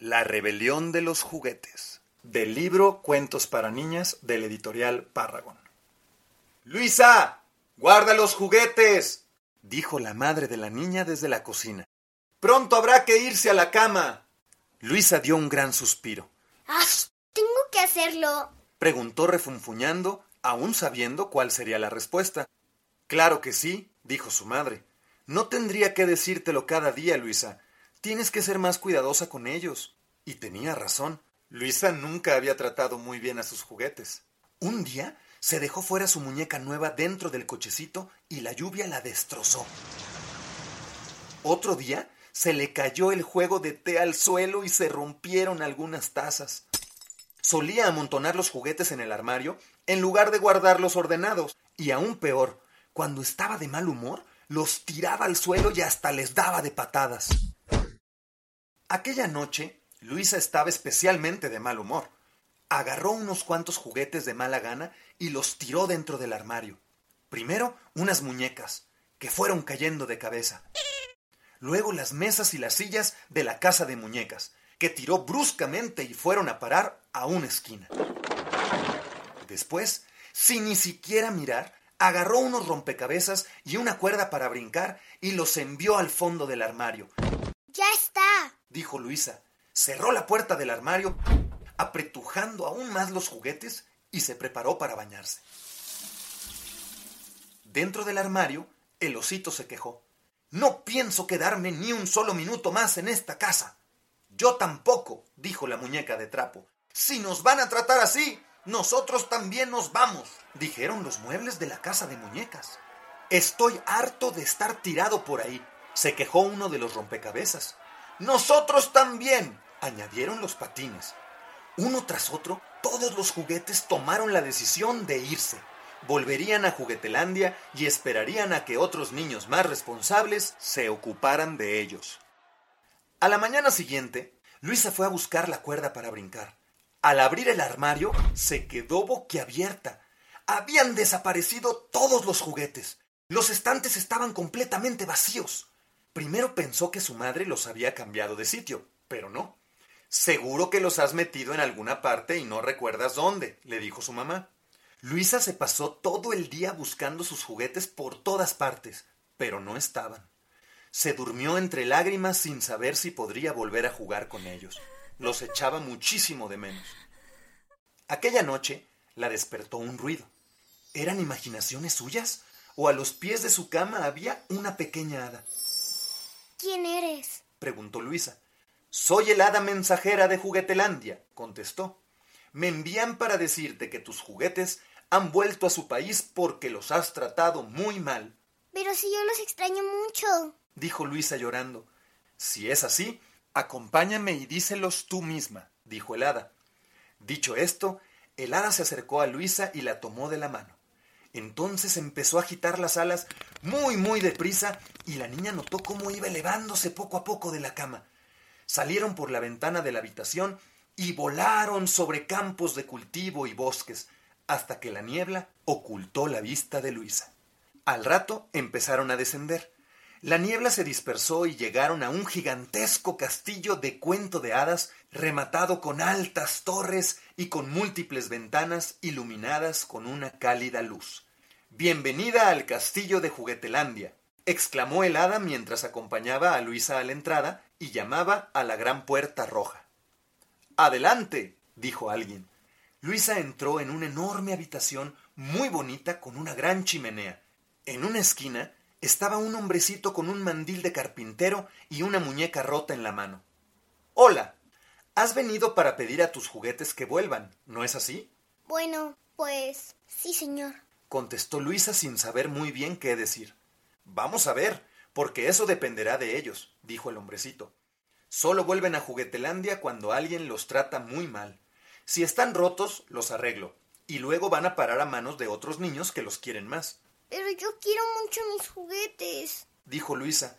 La rebelión de los juguetes. Del libro Cuentos para niñas del editorial Párragon. Luisa, guarda los juguetes, dijo la madre de la niña desde la cocina. Pronto habrá que irse a la cama. Luisa dio un gran suspiro. ¡Ah! Tengo que hacerlo. Preguntó refunfuñando, aún sabiendo cuál sería la respuesta. Claro que sí, dijo su madre. No tendría que decírtelo cada día, Luisa. Tienes que ser más cuidadosa con ellos. Y tenía razón. Luisa nunca había tratado muy bien a sus juguetes. Un día se dejó fuera su muñeca nueva dentro del cochecito y la lluvia la destrozó. Otro día se le cayó el juego de té al suelo y se rompieron algunas tazas. Solía amontonar los juguetes en el armario en lugar de guardarlos ordenados. Y aún peor, cuando estaba de mal humor, los tiraba al suelo y hasta les daba de patadas. Aquella noche, Luisa estaba especialmente de mal humor. Agarró unos cuantos juguetes de mala gana y los tiró dentro del armario. Primero unas muñecas, que fueron cayendo de cabeza. Luego las mesas y las sillas de la casa de muñecas, que tiró bruscamente y fueron a parar a una esquina. Después, sin ni siquiera mirar, agarró unos rompecabezas y una cuerda para brincar y los envió al fondo del armario, Ya está. Dijo Luisa. Cerró la puerta del armario, apretujando aún más los juguetes y se preparó para bañarse. Dentro del armario, el osito se quejó. No pienso quedarme ni un solo minuto más en esta casa. Yo tampoco, dijo la muñeca de trapo. Si nos van a tratar así, nosotros también nos vamos, dijeron los muebles de la casa de muñecas. Estoy harto de estar tirado por ahí, se quejó uno de los rompecabezas. Nosotros también, añadieron los patines. Uno tras otro, todos los juguetes tomaron la decisión de irse. Volverían a Juguetelandia y esperarían a que otros niños más responsables se ocuparan de ellos. A la mañana siguiente, Luisa fue a buscar la cuerda para brincar. Al abrir el armario, se quedó boquiabierta. Habían desaparecido todos los juguetes. Los estantes estaban completamente vacíos. Primero pensó que su madre los había cambiado de sitio, pero no. Seguro que los has metido en alguna parte y no recuerdas dónde, le dijo su mamá. Luisa se pasó todo el día buscando sus juguetes por todas partes, pero no estaban. Se durmió entre lágrimas sin saber si podría volver a jugar con ellos. Los echaba muchísimo de menos. Aquella noche la despertó un ruido. ¿Eran imaginaciones suyas? ¿O a los pies de su cama había una pequeña hada? ¿Quién eres? preguntó Luisa. Soy el hada mensajera de Juguetelandia, contestó. Me envían para decirte que tus juguetes han vuelto a su país porque los has tratado muy mal, Pero si yo los extraño mucho. dijo Luisa llorando. Si es así, acompáñame y díselos tú misma, dijo el hada. Dicho esto, el hada se acercó a Luisa y la tomó de la mano. Entonces empezó a agitar las alas muy, muy deprisa y la niña notó cómo iba elevándose poco a poco de la cama. Salieron por la ventana de la habitación y volaron sobre campos de cultivo y bosques, hasta que la niebla ocultó la vista de Luisa. Al rato empezaron a descender. La niebla se dispersó y llegaron a un gigantesco castillo de cuento de hadas rematado con altas torres y con múltiples ventanas iluminadas con una cálida luz. Bienvenida al castillo de Juguetelandia, exclamó el hada mientras acompañaba a Luisa a la entrada y llamaba a la gran puerta roja. Adelante, dijo alguien. Luisa entró en una enorme habitación muy bonita con una gran chimenea. En una esquina estaba un hombrecito con un mandil de carpintero y una muñeca rota en la mano. Hola. Has venido para pedir a tus juguetes que vuelvan, ¿no es así? Bueno, pues sí, señor. Contestó Luisa sin saber muy bien qué decir. Vamos a ver, porque eso dependerá de ellos, dijo el hombrecito. Solo vuelven a Juguetelandia cuando alguien los trata muy mal. Si están rotos, los arreglo, y luego van a parar a manos de otros niños que los quieren más. Pero yo quiero mucho mis juguetes, dijo Luisa.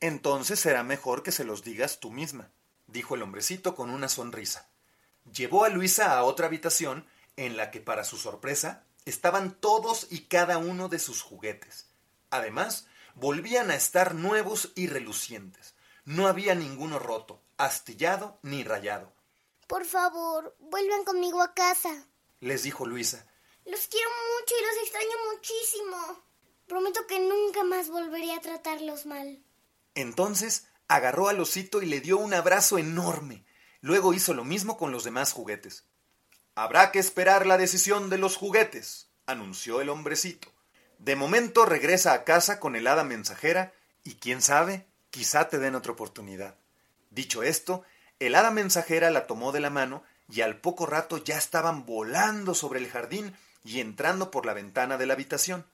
Entonces será mejor que se los digas tú misma, dijo el hombrecito con una sonrisa. Llevó a Luisa a otra habitación en la que, para su sorpresa, estaban todos y cada uno de sus juguetes. Además, volvían a estar nuevos y relucientes. No había ninguno roto, astillado ni rayado. Por favor, vuelvan conmigo a casa, les dijo Luisa. Los quiero mucho y los extraño muchísimo. Prometo que nunca más volveré a tratarlos mal. Entonces agarró al osito y le dio un abrazo enorme. Luego hizo lo mismo con los demás juguetes. Habrá que esperar la decisión de los juguetes, anunció el hombrecito. De momento regresa a casa con el hada mensajera y quién sabe, quizá te den otra oportunidad. Dicho esto, el hada mensajera la tomó de la mano y al poco rato ya estaban volando sobre el jardín y entrando por la ventana de la habitación.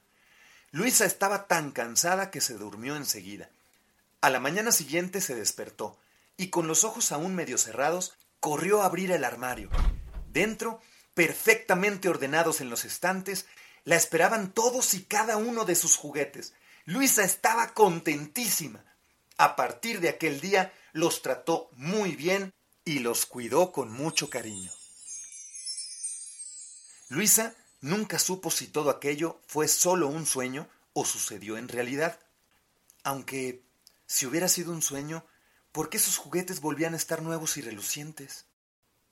Luisa estaba tan cansada que se durmió enseguida. A la mañana siguiente se despertó y con los ojos aún medio cerrados corrió a abrir el armario. Dentro, perfectamente ordenados en los estantes, la esperaban todos y cada uno de sus juguetes. Luisa estaba contentísima. A partir de aquel día los trató muy bien y los cuidó con mucho cariño. Luisa nunca supo si todo aquello fue solo un sueño o sucedió en realidad. Aunque, si hubiera sido un sueño, ¿por qué sus juguetes volvían a estar nuevos y relucientes?